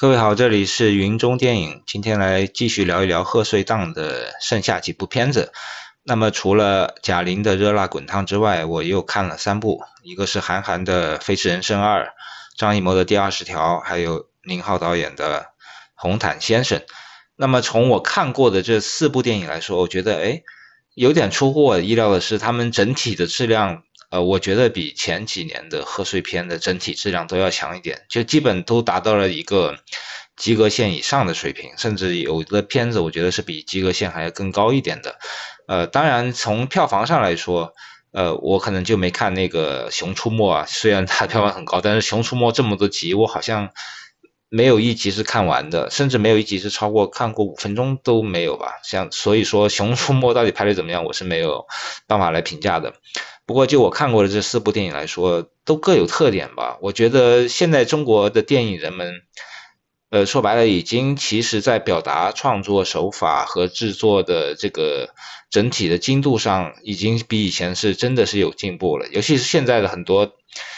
各位好，这里是云中电影，今天来继续聊一聊贺岁档的剩下几部片子。那么除了贾玲的《热辣滚烫》之外，我又看了三部，一个是韩寒的《飞驰人生二》，张艺谋的《第二十条》，还有宁浩导演的《红毯先生》。那么从我看过的这四部电影来说，我觉得哎，有点出乎我意料的是，他们整体的质量。呃，我觉得比前几年的贺岁片的整体质量都要强一点，就基本都达到了一个及格线以上的水平，甚至有的片子我觉得是比及格线还要更高一点的。呃，当然从票房上来说，呃，我可能就没看那个《熊出没》啊，虽然它票房很高，但是《熊出没》这么多集，我好像没有一集是看完的，甚至没有一集是超过看过五分钟都没有吧。像所以说，《熊出没》到底拍的怎么样，我是没有办法来评价的。不过，就我看过的这四部电影来说，都各有特点吧。我觉得现在中国的电影人们，呃，说白了，已经其实在表达创作手法和制作的这个整体的精度上，已经比以前是真的是有进步了。尤其是现在的很多。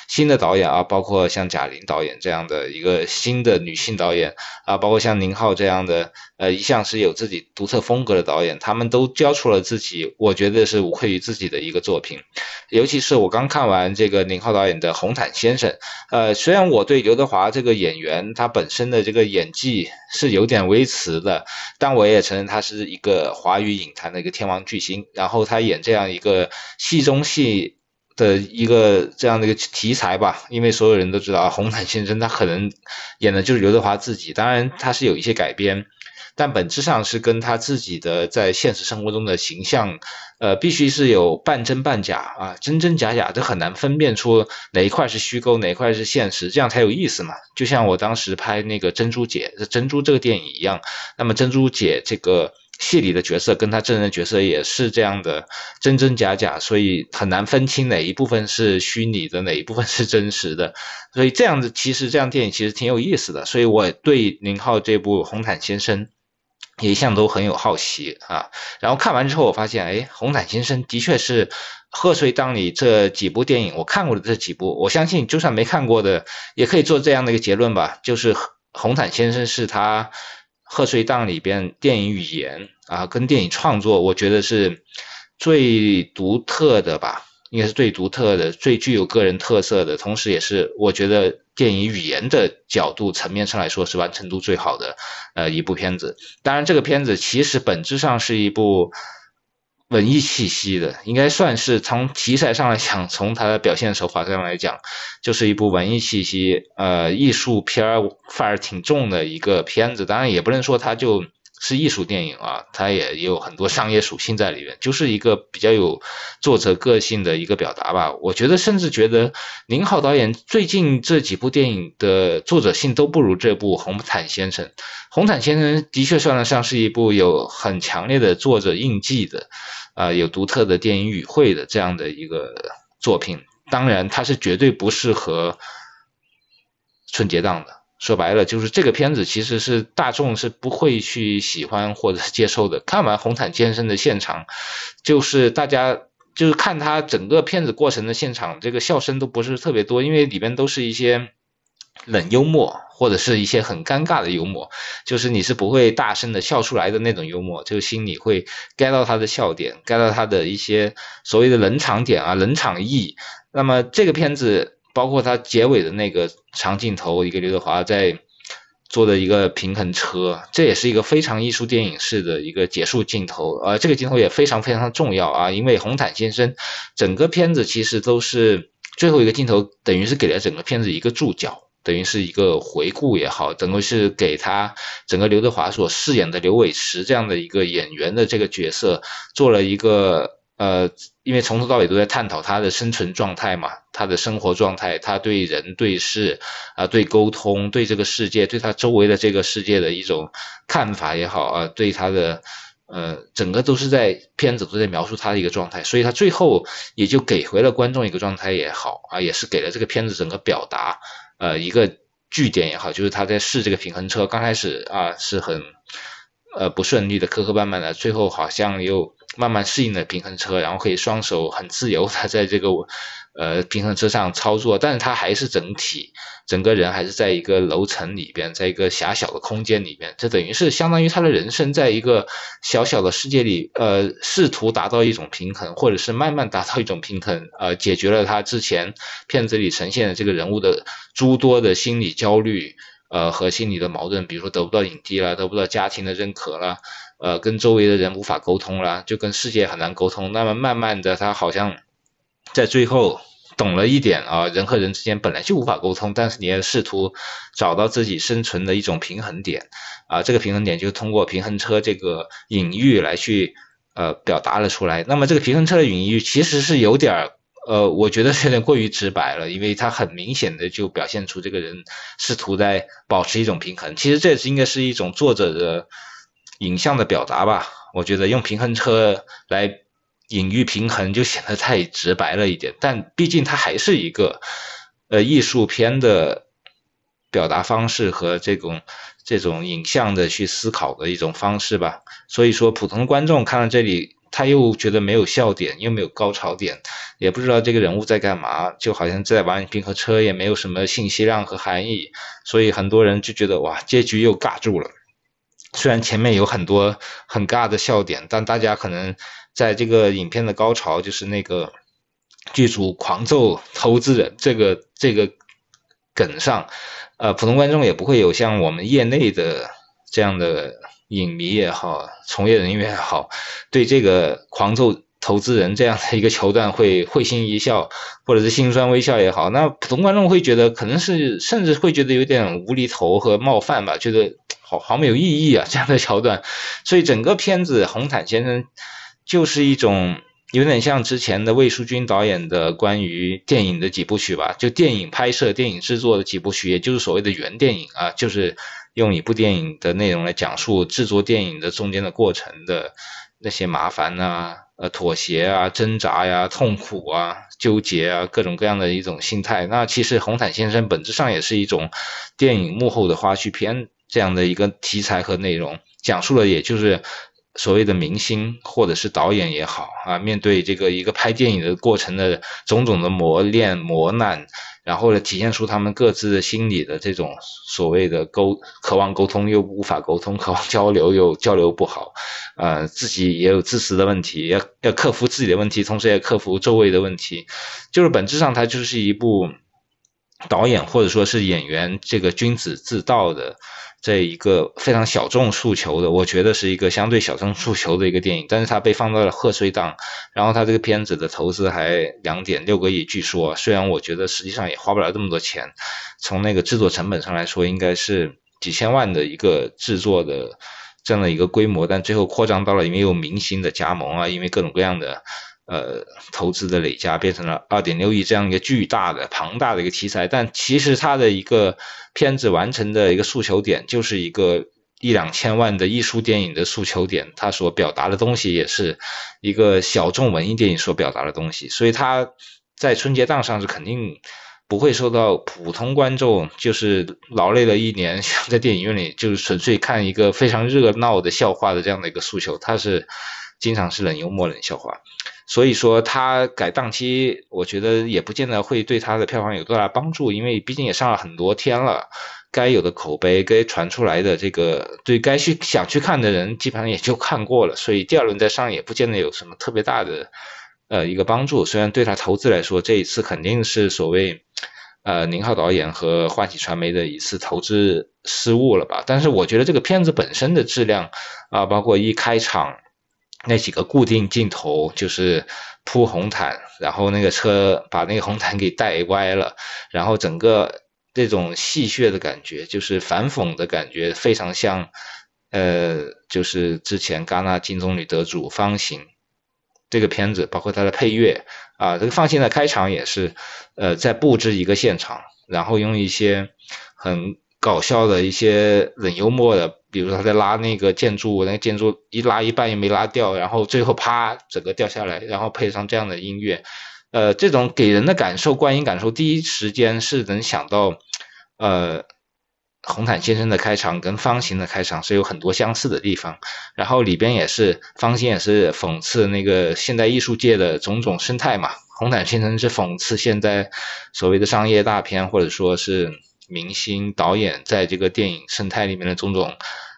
新的导演啊，包括像贾玲导演这样的一个新的女性导演啊，包括像宁浩这样的呃一向是有自己独特风格的导演，他们都交出了自己，我觉得是无愧于自己的一个作品。尤其是我刚看完这个宁浩导演的《红毯先生》，呃，虽然我对刘德华这个演员他本身的这个演技是有点微词的，但我也承认他是一个华语影坛的一个天王巨星。然后他演这样一个戏中戏。的一个这样的一个题材吧，因为所有人都知道啊，红毯先生他可能演的就是刘德华自己，当然他是有一些改编，但本质上是跟他自己的在现实生活中的形象，呃，必须是有半真半假啊，真真假假，这很难分辨出哪一块是虚构，哪一块是现实，这样才有意思嘛。就像我当时拍那个珍珠姐，珍珠这个电影一样，那么珍珠姐这个。戏里的角色跟他真人角色也是这样的真真假假，所以很难分清哪一部分是虚拟的，哪一部分是真实的。所以这样子其实这样电影其实挺有意思的。所以我对宁浩这部《红毯先生》也一向都很有好奇啊。然后看完之后，我发现，哎，《红毯先生》的确是贺岁档里这几部电影我看过的这几部，我相信就算没看过的也可以做这样的一个结论吧，就是《红毯先生》是他。贺岁档里边电影语言啊，跟电影创作，我觉得是最独特的吧，应该是最独特的、最具有个人特色的，同时也是我觉得电影语言的角度层面上来说是完成度最好的呃一部片子。当然，这个片子其实本质上是一部。文艺气息的，应该算是从题材上来讲，从它的表现手法上来讲，就是一部文艺气息，呃，艺术片儿范儿挺重的一个片子。当然，也不能说它就是艺术电影啊，它也有很多商业属性在里面，就是一个比较有作者个性的一个表达吧。我觉得，甚至觉得宁浩导演最近这几部电影的作者性都不如这部《红毯先生》。《红毯先生》的确算得上是一部有很强烈的作者印记的。啊，有独特的电影语汇的这样的一个作品，当然它是绝对不适合春节档的。说白了，就是这个片子其实是大众是不会去喜欢或者接受的。看完《红毯先生》的现场，就是大家就是看他整个片子过程的现场，这个笑声都不是特别多，因为里边都是一些。冷幽默或者是一些很尴尬的幽默，就是你是不会大声的笑出来的那种幽默，就心里会 get 到他的笑点，get 到他的一些所谓的冷场点啊、冷场意。那么这个片子包括它结尾的那个长镜头，一个刘德华在做的一个平衡车，这也是一个非常艺术电影式的一个结束镜头。呃，这个镜头也非常非常的重要啊，因为红毯先生整个片子其实都是最后一个镜头，等于是给了整个片子一个注脚。等于是一个回顾也好，等于是给他整个刘德华所饰演的刘伟驰这样的一个演员的这个角色做了一个呃，因为从头到尾都在探讨他的生存状态嘛，他的生活状态，他对人对事啊，对沟通，对这个世界，对他周围的这个世界的一种看法也好啊，对他的呃，整个都是在片子都在描述他的一个状态，所以他最后也就给回了观众一个状态也好啊，也是给了这个片子整个表达。呃，一个据点也好，就是他在试这个平衡车，刚开始啊是很呃不顺利的，磕磕绊绊的，最后好像又慢慢适应了平衡车，然后可以双手很自由的 在这个呃平衡车上操作，但是他还是整体整个人还是在一个楼层里边，在一个狭小的空间里边，这等于是相当于他的人生在一个小小的世界里，呃，试图达到一种平衡，或者是慢慢达到一种平衡，呃，解决了他之前片子里呈现的这个人物的诸多的心理焦虑，呃和心理的矛盾，比如说得不到影帝了，得不到家庭的认可了。呃，跟周围的人无法沟通了，就跟世界很难沟通。那么慢慢的，他好像在最后懂了一点啊，人和人之间本来就无法沟通，但是你要试图找到自己生存的一种平衡点啊，这个平衡点就通过平衡车这个隐喻来去呃表达了出来。那么这个平衡车的隐喻其实是有点呃，我觉得有点过于直白了，因为他很明显的就表现出这个人试图在保持一种平衡。其实这应该是一种作者的。影像的表达吧，我觉得用平衡车来隐喻平衡就显得太直白了一点，但毕竟它还是一个呃艺术片的表达方式和这种这种影像的去思考的一种方式吧。所以说，普通观众看到这里，他又觉得没有笑点，又没有高潮点，也不知道这个人物在干嘛，就好像在玩平衡车，也没有什么信息量和含义，所以很多人就觉得哇，结局又尬住了。虽然前面有很多很尬的笑点，但大家可能在这个影片的高潮，就是那个剧组狂揍投资人这个这个梗上，呃，普通观众也不会有像我们业内的这样的影迷也好，从业人员也好，对这个狂揍。投资人这样的一个桥段会会心一笑，或者是心酸微笑也好，那普通观众会觉得可能是甚至会觉得有点无厘头和冒犯吧，觉得好好没有意义啊这样的桥段。所以整个片子《红毯先生》就是一种有点像之前的魏淑君导演的关于电影的几部曲吧，就电影拍摄、电影制作的几部曲，也就是所谓的原电影啊，就是用一部电影的内容来讲述制作电影的中间的过程的那些麻烦呐。呃，妥协啊，挣扎呀，痛苦啊，纠结啊，各种各样的一种心态。那其实《红毯先生》本质上也是一种电影幕后的花絮片这样的一个题材和内容，讲述了也就是所谓的明星或者是导演也好啊，面对这个一个拍电影的过程的种种的磨练磨难。然后呢，体现出他们各自的心理的这种所谓的沟，渴望沟通又无法沟通，渴望交流又交流不好，呃，自己也有自私的问题，要要克服自己的问题，同时也克服周围的问题，就是本质上它就是一部导演或者说是演员这个君子自道的。这一个非常小众诉求的，我觉得是一个相对小众诉求的一个电影，但是它被放到了贺岁档，然后它这个片子的投资还两点六个亿，据说，虽然我觉得实际上也花不了这么多钱，从那个制作成本上来说，应该是几千万的一个制作的这样的一个规模，但最后扩张到了因为有明星的加盟啊，因为各种各样的。呃，投资的累加变成了二点六亿这样一个巨大的、庞大的一个题材，但其实它的一个片子完成的一个诉求点，就是一个一两千万的艺术电影的诉求点，它所表达的东西也是一个小众文艺电影所表达的东西，所以它在春节档上是肯定不会受到普通观众就是劳累了一年想在电影院里就是纯粹看一个非常热闹的笑话的这样的一个诉求，它是经常是冷幽默、冷笑话。所以说他改档期，我觉得也不见得会对他的票房有多大帮助，因为毕竟也上了很多天了，该有的口碑、该传出来的这个对该去想去看的人，基本上也就看过了，所以第二轮再上也不见得有什么特别大的呃一个帮助。虽然对他投资来说，这一次肯定是所谓呃宁浩导演和欢喜传媒的一次投资失误了吧，但是我觉得这个片子本身的质量啊，包括一开场。那几个固定镜头就是铺红毯，然后那个车把那个红毯给带歪了，然后整个这种戏谑的感觉，就是反讽的感觉，非常像呃，就是之前戛纳金棕榈得主方形这个片子，包括它的配乐啊，这个方形的开场也是呃在布置一个现场，然后用一些很。搞笑的一些冷幽默的，比如说他在拉那个建筑，那个建筑一拉一半也没拉掉，然后最后啪整个掉下来，然后配上这样的音乐，呃，这种给人的感受，观影感受，第一时间是能想到，呃，红毯先生的开场跟方形的开场是有很多相似的地方，然后里边也是方形也是讽刺那个现代艺术界的种种生态嘛。红毯先生是讽刺现在所谓的商业大片，或者说是明星导演在这个电影生态里面的种种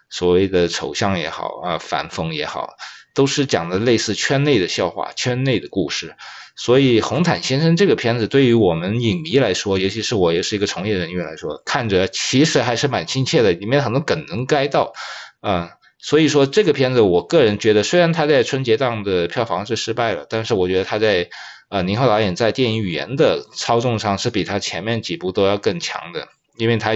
所谓的丑相也好啊，反讽也好，都是讲的类似圈内的笑话、圈内的故事。所以红毯先生这个片子对于我们影迷来说，尤其是我也是一个从业人员来说，看着其实还是蛮亲切的，里面很多梗能 get 到，嗯。所以说这个片子，我个人觉得，虽然他在春节档的票房是失败了，但是我觉得他在呃宁浩导演在电影语言的操纵上是比他前面几部都要更强的，因为他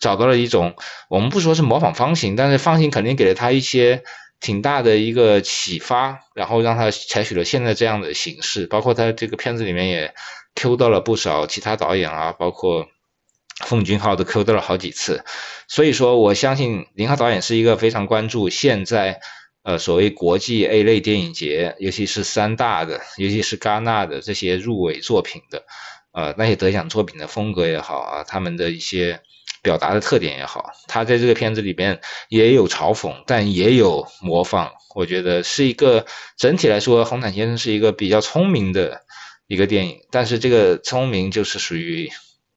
找到了一种我们不说是模仿方形，但是方形肯定给了他一些挺大的一个启发，然后让他采取了现在这样的形式，包括他这个片子里面也 Q 到了不少其他导演啊，包括。奉俊昊都 Q 到了好几次，所以说我相信林浩导演是一个非常关注现在呃所谓国际 A 类电影节，尤其是三大的，尤其是戛纳的这些入围作品的呃那些得奖作品的风格也好啊，他们的一些表达的特点也好，他在这个片子里边也有嘲讽，但也有模仿，我觉得是一个整体来说，红毯先生是一个比较聪明的一个电影，但是这个聪明就是属于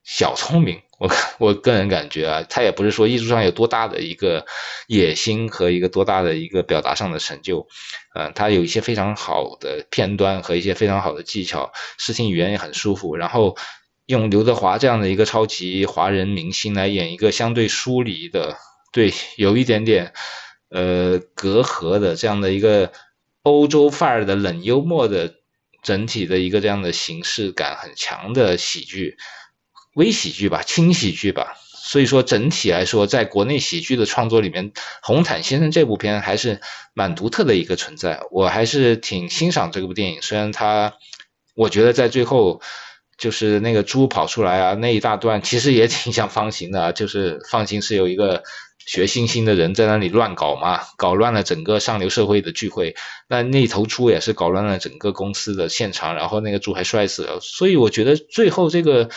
小聪明。我我个人感觉啊，他也不是说艺术上有多大的一个野心和一个多大的一个表达上的成就，嗯，他有一些非常好的片段和一些非常好的技巧，视听语言也很舒服。然后用刘德华这样的一个超级华人明星来演一个相对疏离的，对，有一点点呃隔阂的这样的一个欧洲范儿的冷幽默的整体的一个这样的形式感很强的喜剧。微喜剧吧，轻喜剧吧，所以说整体来说，在国内喜剧的创作里面，《红毯先生》这部片还是蛮独特的一个存在，我还是挺欣赏这部电影。虽然它，我觉得在最后就是那个猪跑出来啊那一大段，其实也挺像方形的，就是方形是有一个。学星星的人在那里乱搞嘛，搞乱了整个上流社会的聚会。那那头猪也是搞乱了整个公司的现场，然后那个猪还摔死了。所以我觉得最后这个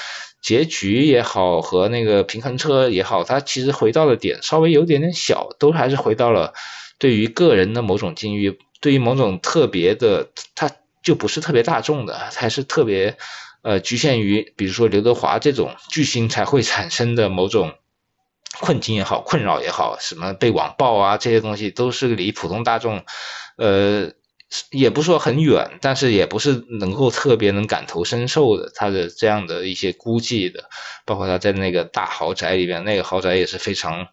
结局也好，和那个平衡车也好，它其实回到了点稍微有点点小，都还是回到了对于个人的某种境遇，对于某种特别的，它就不是特别大众的，还是特别呃局限于，比如说刘德华这种巨星才会产生的某种。困境也好，困扰也好，什么被网暴啊，这些东西都是离普通大众，呃，也不说很远，但是也不是能够特别能感同身受的。他的这样的一些估计的，包括他在那个大豪宅里边，那个豪宅也是非常，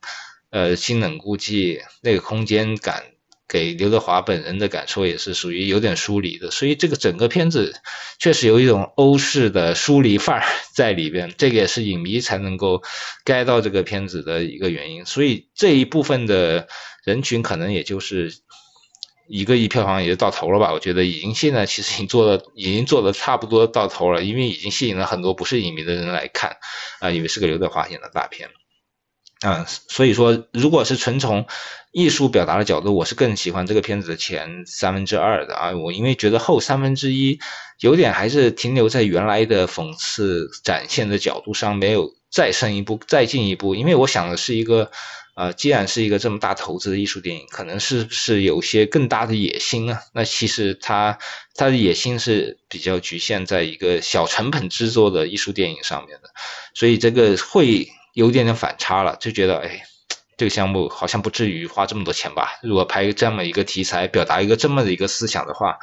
呃，心冷孤寂，那个空间感。给刘德华本人的感受也是属于有点疏离的，所以这个整个片子确实有一种欧式的疏离范儿在里边，这个也是影迷才能够 get 到这个片子的一个原因。所以这一部分的人群可能也就是一个亿票房也就到头了吧？我觉得已经现在其实已经做的已经做的差不多到头了，因为已经吸引了很多不是影迷的人来看啊，以为是个刘德华演的大片。啊，所以说，如果是纯从艺术表达的角度，我是更喜欢这个片子的前三分之二的啊。我因为觉得后三分之一有点还是停留在原来的讽刺展现的角度上，没有再深一步、再进一步。因为我想的是一个，呃，既然是一个这么大投资的艺术电影，可能是是有些更大的野心啊。那其实它它的野心是比较局限在一个小成本制作的艺术电影上面的，所以这个会。有点点反差了，就觉得哎，这个项目好像不至于花这么多钱吧？如果拍这么一个题材，表达一个这么的一个思想的话，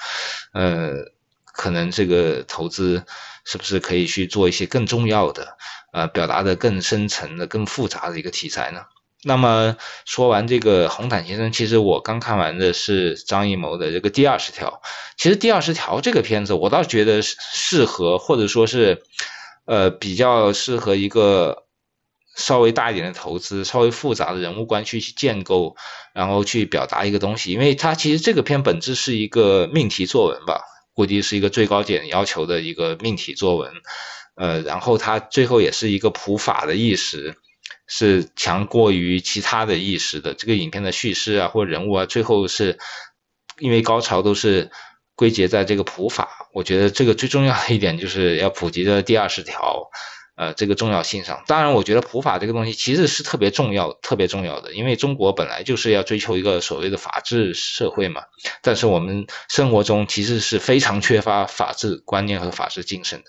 呃，可能这个投资是不是可以去做一些更重要的，呃，表达的更深层的、更复杂的一个题材呢？那么说完这个红毯先生，其实我刚看完的是张艺谋的这个第二十条。其实第二十条这个片子，我倒觉得适合，或者说是呃比较适合一个。稍微大一点的投资，稍微复杂的人物关系去建构，然后去表达一个东西，因为它其实这个片本质是一个命题作文吧，估计是一个最高点要求的一个命题作文，呃，然后它最后也是一个普法的意识，是强过于其他的意识的。这个影片的叙事啊，或人物啊，最后是因为高潮都是归结在这个普法，我觉得这个最重要的一点就是要普及的第二十条。呃，这个重要性上，当然，我觉得普法这个东西其实是特别重要、特别重要的，因为中国本来就是要追求一个所谓的法治社会嘛。但是我们生活中其实是非常缺乏法治观念和法治精神的，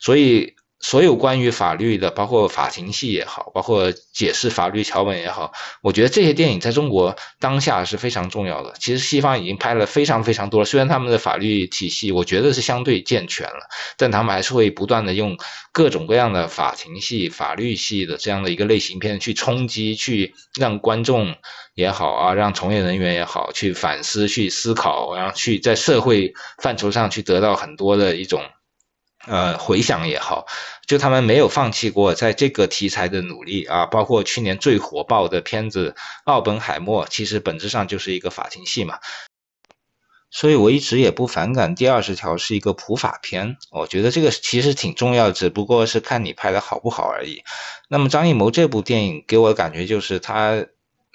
所以。所有关于法律的，包括法庭戏也好，包括解释法律条文也好，我觉得这些电影在中国当下是非常重要的。其实西方已经拍了非常非常多，虽然他们的法律体系我觉得是相对健全了，但他们还是会不断的用各种各样的法庭戏、法律戏的这样的一个类型片去冲击，去让观众也好啊，让从业人员也好去反思、去思考，然后去在社会范畴上去得到很多的一种。呃，回想也好，就他们没有放弃过在这个题材的努力啊，包括去年最火爆的片子《奥本海默》，其实本质上就是一个法庭戏嘛。所以我一直也不反感第二十条是一个普法片，我觉得这个其实挺重要，只不过是看你拍的好不好而已。那么张艺谋这部电影给我的感觉就是他，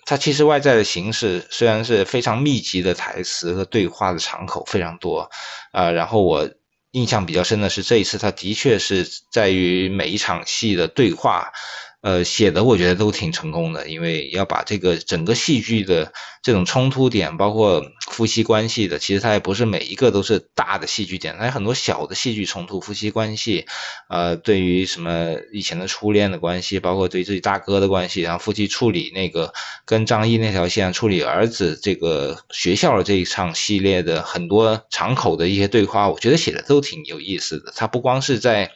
他其实外在的形式虽然是非常密集的台词和对话的场口非常多啊，然后我。印象比较深的是这一次，他的确是在于每一场戏的对话。呃，写的我觉得都挺成功的，因为要把这个整个戏剧的这种冲突点，包括夫妻关系的，其实它也不是每一个都是大的戏剧点，它有很多小的戏剧冲突，夫妻关系，呃，对于什么以前的初恋的关系，包括对自己大哥的关系，然后夫妻处理那个跟张译那条线处理儿子这个学校的这一场系列的很多场口的一些对话，我觉得写的都挺有意思的。它不光是在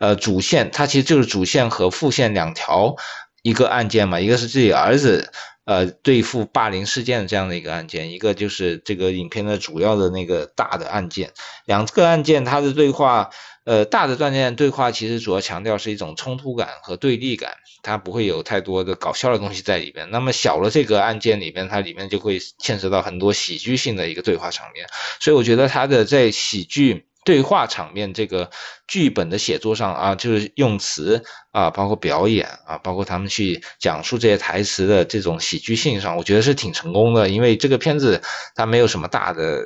呃主线，它其实就是主线和副线两条。条一个案件嘛，一个是自己儿子呃对付霸凌事件的这样的一个案件，一个就是这个影片的主要的那个大的案件。两个案件它的对话，呃大的断件对话其实主要强调是一种冲突感和对立感，它不会有太多的搞笑的东西在里边。那么小的这个案件里边，它里面就会牵涉到很多喜剧性的一个对话场面，所以我觉得它的在喜剧。对话场面这个剧本的写作上啊，就是用词啊，包括表演啊，包括他们去讲述这些台词的这种喜剧性上，我觉得是挺成功的。因为这个片子它没有什么大的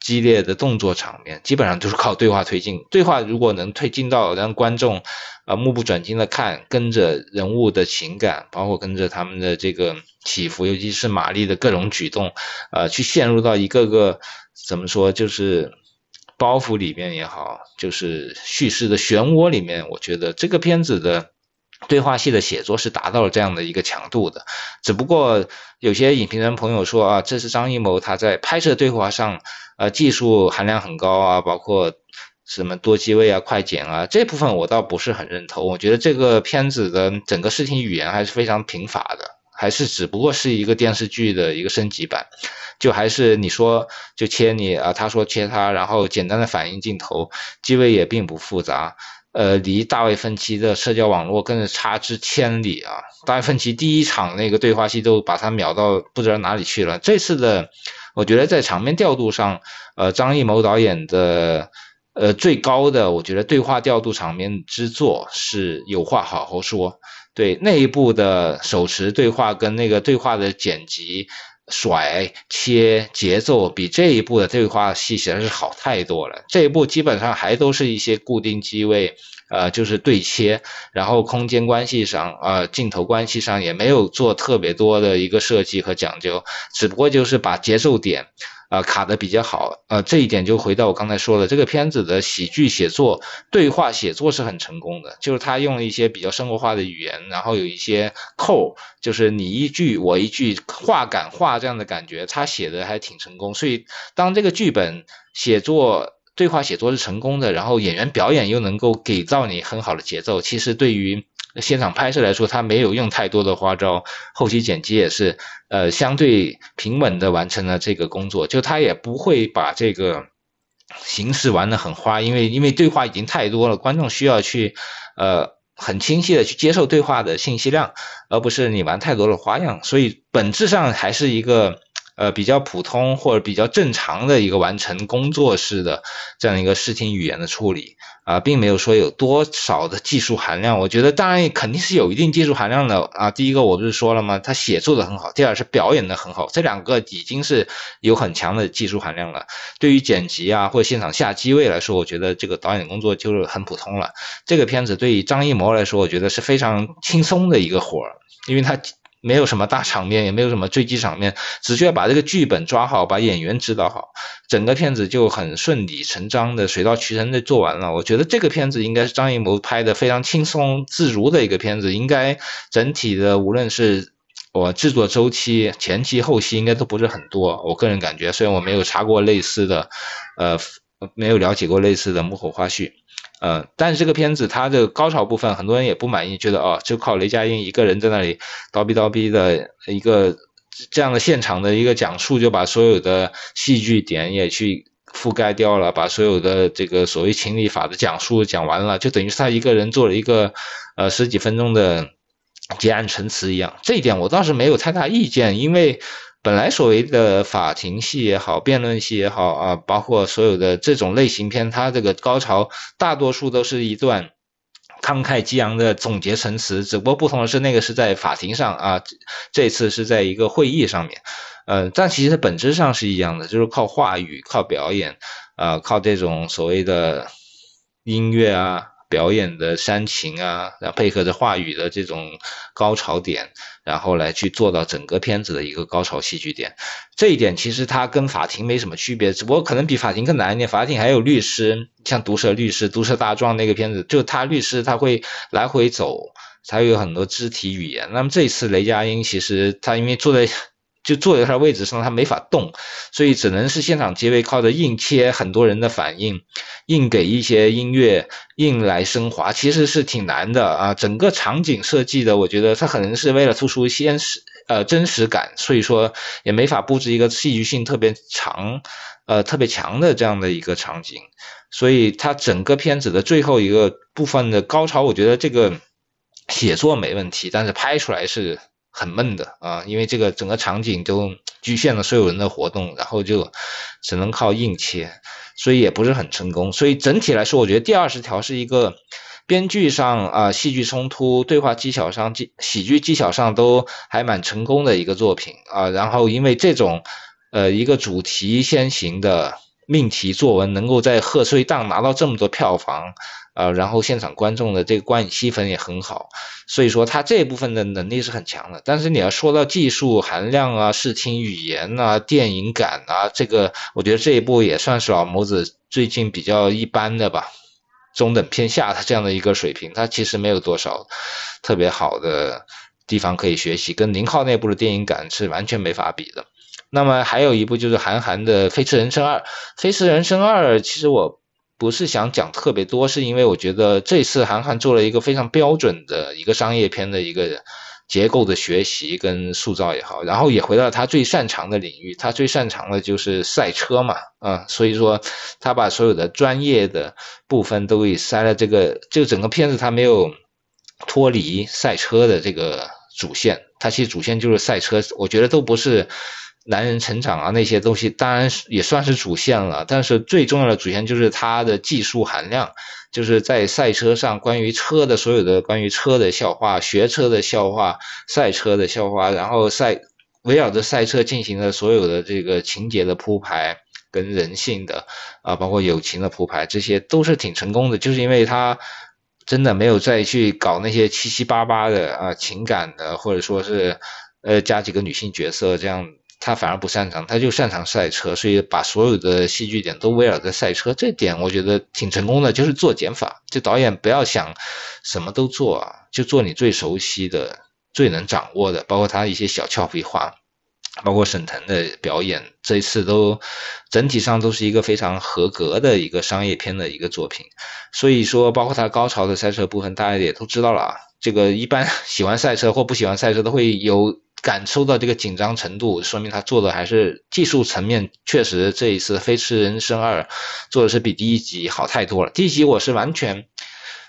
激烈的动作场面，基本上就是靠对话推进。对话如果能推进到让观众啊目不转睛的看，跟着人物的情感，包括跟着他们的这个起伏，尤其是玛丽的各种举动，呃，去陷入到一个个怎么说就是。包袱里面也好，就是叙事的漩涡里面，我觉得这个片子的对话戏的写作是达到了这样的一个强度的。只不过有些影评人朋友说啊，这是张艺谋他在拍摄对话上，呃，技术含量很高啊，包括什么多机位啊、快剪啊这部分我倒不是很认同。我觉得这个片子的整个视听语言还是非常贫乏的。还是只不过是一个电视剧的一个升级版，就还是你说就切你啊，他说切他，然后简单的反应镜头，机位也并不复杂，呃，离大卫芬奇的社交网络更是差之千里啊！大卫芬奇第一场那个对话戏都把他秒到不知道哪里去了，这次的我觉得在场面调度上，呃，张艺谋导演的呃最高的我觉得对话调度场面之作是有话好好说。对那一部的手持对话跟那个对话的剪辑、甩切节奏，比这一部的对话戏实在是好太多了。这一部基本上还都是一些固定机位，呃，就是对切，然后空间关系上，呃，镜头关系上也没有做特别多的一个设计和讲究，只不过就是把节奏点。啊，卡的比较好，呃，这一点就回到我刚才说的，这个片子的喜剧写作、对话写作是很成功的，就是他用了一些比较生活化的语言，然后有一些扣，就是你一句我一句，话感话这样的感觉，他写的还挺成功。所以当这个剧本写作、对话写作是成功的，然后演员表演又能够给到你很好的节奏，其实对于。现场拍摄来说，他没有用太多的花招，后期剪辑也是呃相对平稳的完成了这个工作。就他也不会把这个形式玩的很花，因为因为对话已经太多了，观众需要去呃很清晰的去接受对话的信息量，而不是你玩太多的花样。所以本质上还是一个呃比较普通或者比较正常的一个完成工作式的这样一个视听语言的处理啊，并没有说有多少的技术含量。我觉得当然肯定是有一定技术含量的啊。第一个我不是说了吗？他写作的很好，第二是表演的很好，这两个已经是有很强的技术含量了。对于剪辑啊或现场下机位来说，我觉得这个导演工作就是很普通了。这个片子对于张艺谋来说，我觉得是非常轻松的一个活儿，因为他。没有什么大场面，也没有什么追击场面，只需要把这个剧本抓好，把演员指导好，整个片子就很顺理成章的水到渠成的做完了。我觉得这个片子应该是张艺谋拍的非常轻松自如的一个片子，应该整体的无论是我制作周期前期后期应该都不是很多。我个人感觉，虽然我没有查过类似的，呃，没有了解过类似的幕后花絮。呃，但是这个片子它的高潮部分，很多人也不满意，觉得哦，就靠雷佳音一个人在那里叨逼叨逼的一个这样的现场的一个讲述，就把所有的戏剧点也去覆盖掉了，把所有的这个所谓情理法的讲述讲完了，就等于是他一个人做了一个呃十几分钟的结案陈词一样。这一点我倒是没有太大意见，因为。本来所谓的法庭戏也好，辩论戏也好啊，包括所有的这种类型片，它这个高潮大多数都是一段慷慨激昂的总结陈词，只不过不同的是那个是在法庭上啊，这次是在一个会议上面，呃，但其实本质上是一样的，就是靠话语、靠表演，啊，靠这种所谓的音乐啊。表演的煽情啊，然后配合着话语的这种高潮点，然后来去做到整个片子的一个高潮戏剧点。这一点其实它跟法庭没什么区别，只不过可能比法庭更难一点。法庭还有律师，像毒舌律师、毒舌大壮那个片子，就他律师他会来回走，他有很多肢体语言。那么这次雷佳音其实他因为坐在就坐在他位置上，他没法动，所以只能是现场结尾靠着硬切很多人的反应，硬给一些音乐，硬来升华，其实是挺难的啊。整个场景设计的，我觉得他可能是为了突出现实呃真实感，所以说也没法布置一个戏剧性特别长呃特别强的这样的一个场景，所以他整个片子的最后一个部分的高潮，我觉得这个写作没问题，但是拍出来是。很闷的啊，因为这个整个场景都局限了所有人的活动，然后就只能靠硬切，所以也不是很成功。所以整体来说，我觉得第二十条是一个编剧上啊、戏剧冲突、对话技巧上、喜喜剧技巧上都还蛮成功的一个作品啊。然后因为这种呃一个主题先行的命题作文，能够在贺岁档拿到这么多票房。呃，然后现场观众的这个观影气氛也很好，所以说他这部分的能力是很强的。但是你要说到技术含量啊、视听语言啊、电影感啊，这个我觉得这一部也算是老谋子最近比较一般的吧，中等偏下的这样的一个水平。他其实没有多少特别好的地方可以学习，跟宁浩那部的电影感是完全没法比的。那么还有一部就是韩寒的《飞驰人生二》，《飞驰人生二》其实我。不是想讲特别多，是因为我觉得这次韩寒做了一个非常标准的一个商业片的一个结构的学习跟塑造也好，然后也回到他最擅长的领域，他最擅长的就是赛车嘛，啊，所以说他把所有的专业的部分都给塞了这个，就整个片子他没有脱离赛车的这个主线，他其实主线就是赛车，我觉得都不是。男人成长啊，那些东西当然是也算是主线了，但是最重要的主线就是它的技术含量，就是在赛车上关于车的所有的关于车的笑话、学车的笑话、赛车的笑话，然后赛围绕着赛车进行的所有的这个情节的铺排跟人性的啊，包括友情的铺排，这些都是挺成功的，就是因为他真的没有再去搞那些七七八八的啊情感的，或者说是呃加几个女性角色这样。他反而不擅长，他就擅长赛车，所以把所有的戏剧点都围绕在赛车，这点我觉得挺成功的，就是做减法。就导演不要想什么都做啊，就做你最熟悉的、最能掌握的，包括他一些小俏皮话，包括沈腾的表演，这一次都整体上都是一个非常合格的一个商业片的一个作品。所以说，包括他高潮的赛车部分，大家也都知道了啊。这个一般 喜欢赛车或不喜欢赛车都会有。感受到这个紧张程度，说明他做的还是技术层面确实这一次《飞驰人生二》做的是比第一集好太多了。第一集我是完全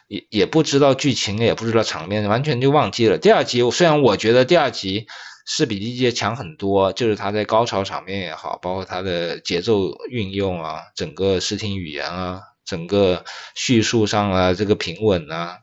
也也不知道剧情，也不知道场面，完全就忘记了。第二集，虽然我觉得第二集是比第一集强很多，就是他在高潮场面也好，包括他的节奏运用啊，整个视听语言啊，整个叙述上啊，这个平稳啊。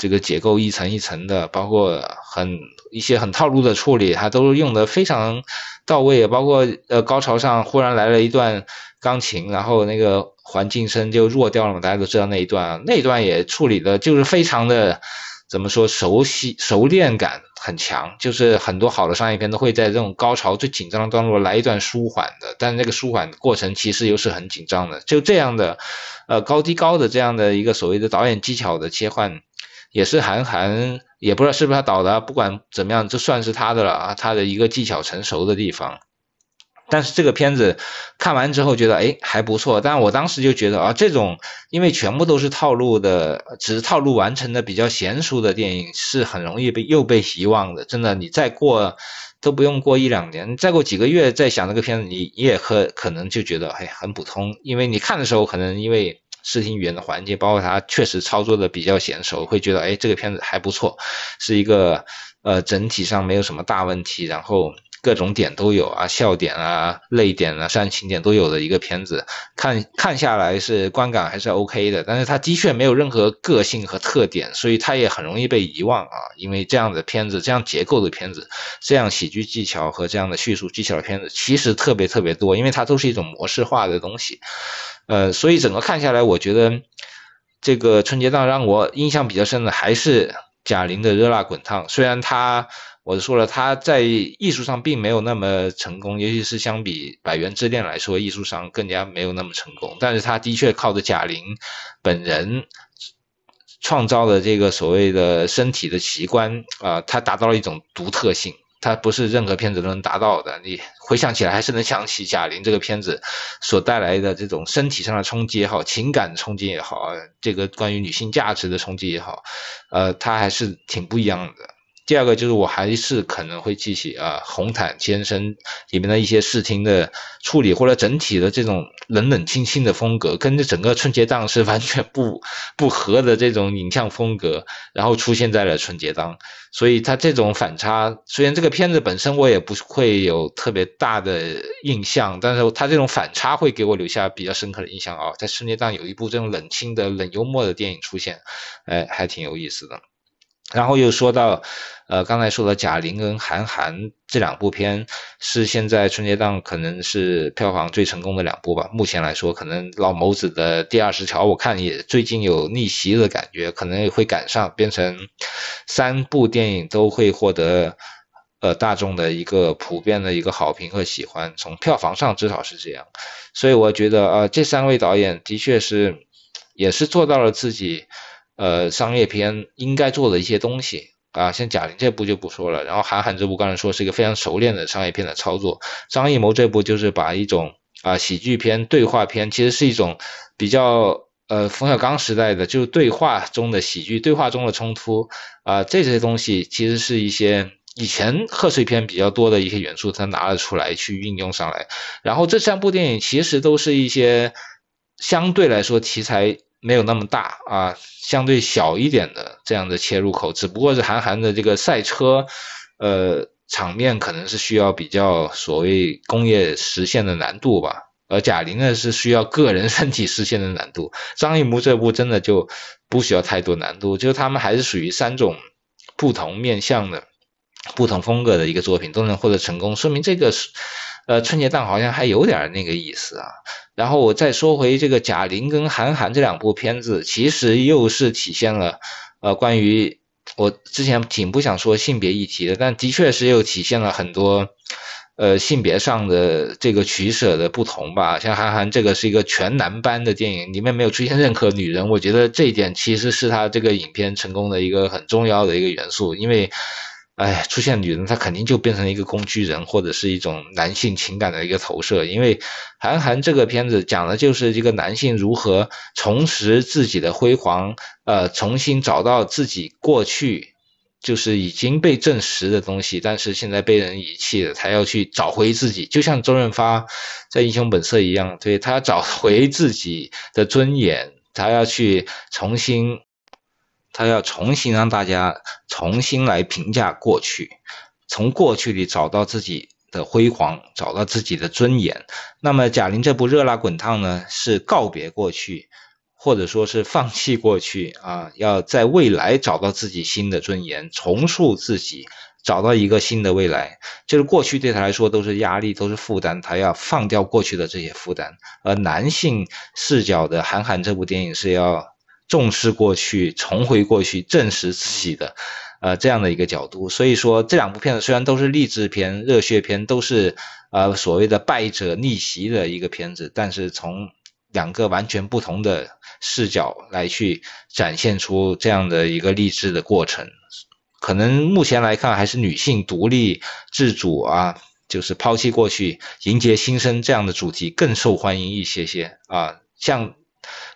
这个结构一层一层的，包括很一些很套路的处理，它都用的非常到位。包括呃高潮上忽然来了一段钢琴，然后那个环境声就弱掉了嘛，大家都知道那一段，那一段也处理的就是非常的怎么说熟悉熟练感很强。就是很多好的商业片都会在这种高潮最紧张的段落来一段舒缓的，但那个舒缓过程其实又是很紧张的。就这样的呃高低高的这样的一个所谓的导演技巧的切换。也是韩寒，也不知道是不是他导的，不管怎么样，这算是他的了啊，他的一个技巧成熟的地方。但是这个片子看完之后觉得，哎，还不错。但我当时就觉得啊，这种因为全部都是套路的，只是套路完成的比较娴熟的电影，是很容易被又被遗忘的。真的，你再过都不用过一两年，再过几个月再想这个片子，你你也可可能就觉得，哎，很普通。因为你看的时候，可能因为。视听语言的环境，包括他确实操作的比较娴熟，会觉得哎，这个片子还不错，是一个呃整体上没有什么大问题，然后各种点都有啊，笑点啊、泪点啊、煽情点都有的一个片子，看看下来是观感还是 OK 的，但是它的确没有任何个性和特点，所以它也很容易被遗忘啊，因为这样的片子、这样结构的片子、这样喜剧技巧和这样的叙述技巧的片子，其实特别特别多，因为它都是一种模式化的东西。呃，所以整个看下来，我觉得这个春节档让我印象比较深的还是贾玲的《热辣滚烫》。虽然她，我说了，她在艺术上并没有那么成功，尤其是相比《百元之恋》来说，艺术上更加没有那么成功。但是她的确靠着贾玲本人创造的这个所谓的身体的奇观啊，她达到了一种独特性。它不是任何片子都能达到的。你回想起来，还是能想起贾玲这个片子所带来的这种身体上的冲击也好，情感冲击也好，这个关于女性价值的冲击也好，呃，它还是挺不一样的。第二个就是我还是可能会记起啊，红毯先生里面的一些视听的处理，或者整体的这种冷冷清清的风格，跟这整个春节档是完全不不合的这种影像风格，然后出现在了春节档，所以它这种反差，虽然这个片子本身我也不会有特别大的印象，但是它这种反差会给我留下比较深刻的印象啊，在春节档有一部这种冷清的冷幽默的电影出现，哎，还挺有意思的。然后又说到，呃，刚才说的贾玲跟韩寒这两部片是现在春节档可能是票房最成功的两部吧。目前来说，可能老谋子的第二十条我看也最近有逆袭的感觉，可能也会赶上，变成三部电影都会获得呃大众的一个普遍的一个好评和喜欢。从票房上至少是这样，所以我觉得啊，这三位导演的确是也是做到了自己。呃，商业片应该做的一些东西。啊，像贾玲这部就不说了，然后韩寒这部刚才说是一个非常熟练的商业片的操作，张艺谋这部就是把一种啊喜剧片、对话片，其实是一种比较呃冯小刚时代的，就是对话中的喜剧、对话中的冲突。啊这些东西，其实是一些以前贺岁片比较多的一些元素，他拿了出来去运用上来，然后这三部电影其实都是一些相对来说题材。没有那么大啊，相对小一点的这样的切入口，只不过是韩寒的这个赛车，呃，场面可能是需要比较所谓工业实现的难度吧，而贾玲呢是需要个人 身体实现的难度，张艺谋这部真的就不需要太多难度，就是他们还是属于三种不同面向的、不同风格的一个作品都能获得成功，说明这个是。呃，春节档好像还有点那个意思啊。然后我再说回这个贾玲跟韩寒这两部片子，其实又是体现了呃关于我之前挺不想说性别议题的，但的确是又体现了很多呃性别上的这个取舍的不同吧。像韩寒这个是一个全男班的电影，里面没有出现任何女人，我觉得这一点其实是他这个影片成功的一个很重要的一个元素，因为。哎，出现女人，她肯定就变成一个工具人，或者是一种男性情感的一个投射。因为韩寒这个片子讲的就是这个男性如何重拾自己的辉煌，呃，重新找到自己过去就是已经被证实的东西，但是现在被人遗弃了，他要去找回自己，就像周润发在《英雄本色》一样，对他要找回自己的尊严，他要去重新。他要重新让大家重新来评价过去，从过去里找到自己的辉煌，找到自己的尊严。那么贾玲这部《热辣滚烫》呢，是告别过去，或者说是放弃过去啊，要在未来找到自己新的尊严，重塑自己。找到一个新的未来，就是过去对他来说都是压力，都是负担，他要放掉过去的这些负担。而男性视角的韩寒这部电影是要重视过去，重回过去，正视自己的，呃，这样的一个角度。所以说，这两部片子虽然都是励志片、热血片，都是呃所谓的败者逆袭的一个片子，但是从两个完全不同的视角来去展现出这样的一个励志的过程。可能目前来看，还是女性独立自主啊，就是抛弃过去，迎接新生这样的主题更受欢迎一些些啊。像《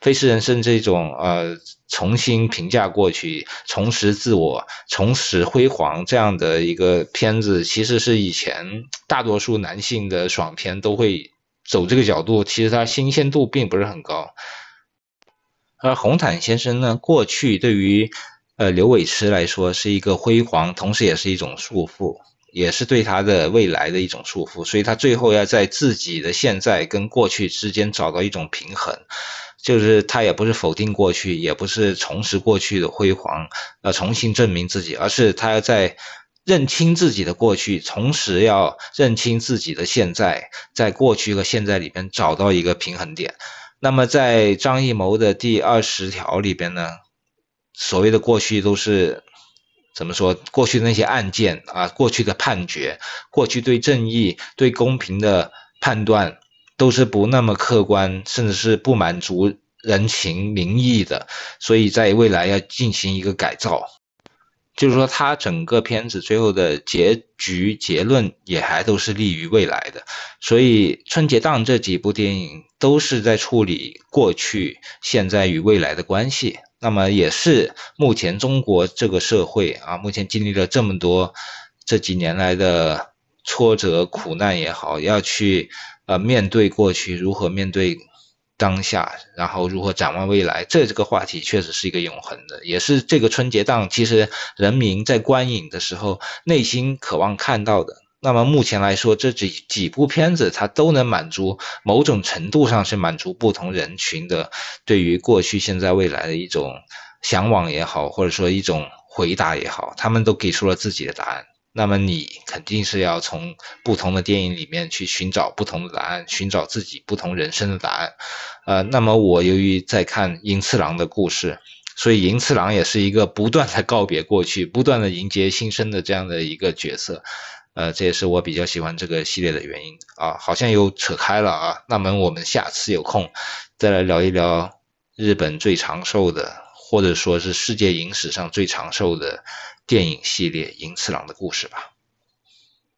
飞驰人生》这种呃，重新评价过去，重拾自我，重拾辉煌这样的一个片子，其实是以前大多数男性的爽片都会走这个角度，其实它新鲜度并不是很高。而红毯先生呢，过去对于呃，刘伟驰来说是一个辉煌，同时也是一种束缚，也是对他的未来的一种束缚。所以他最后要在自己的现在跟过去之间找到一种平衡，就是他也不是否定过去，也不是重拾过去的辉煌，呃，重新证明自己，而是他要在认清自己的过去，同时要认清自己的现在，在过去和现在里边找到一个平衡点。那么在张艺谋的第二十条里边呢？所谓的过去都是怎么说？过去的那些案件啊，过去的判决，过去对正义、对公平的判断，都是不那么客观，甚至是不满足人情民意的。所以在未来要进行一个改造，就是说，他整个片子最后的结局结论也还都是利于未来的。所以春节档这几部电影都是在处理过去、现在与未来的关系。那么也是目前中国这个社会啊，目前经历了这么多这几年来的挫折苦难也好，要去呃面对过去，如何面对当下，然后如何展望未来，这这个话题确实是一个永恒的，也是这个春节档其实人民在观影的时候内心渴望看到的。那么目前来说，这几几部片子它都能满足某种程度上是满足不同人群的对于过去、现在、未来的一种向往也好，或者说一种回答也好，他们都给出了自己的答案。那么你肯定是要从不同的电影里面去寻找不同的答案，寻找自己不同人生的答案。呃，那么我由于在看银次郎的故事，所以银次郎也是一个不断的告别过去、不断的迎接新生的这样的一个角色。呃，这也是我比较喜欢这个系列的原因啊，好像又扯开了啊。那么我们下次有空再来聊一聊日本最长寿的，或者说是世界影史上最长寿的电影系列《银次郎的故事》吧。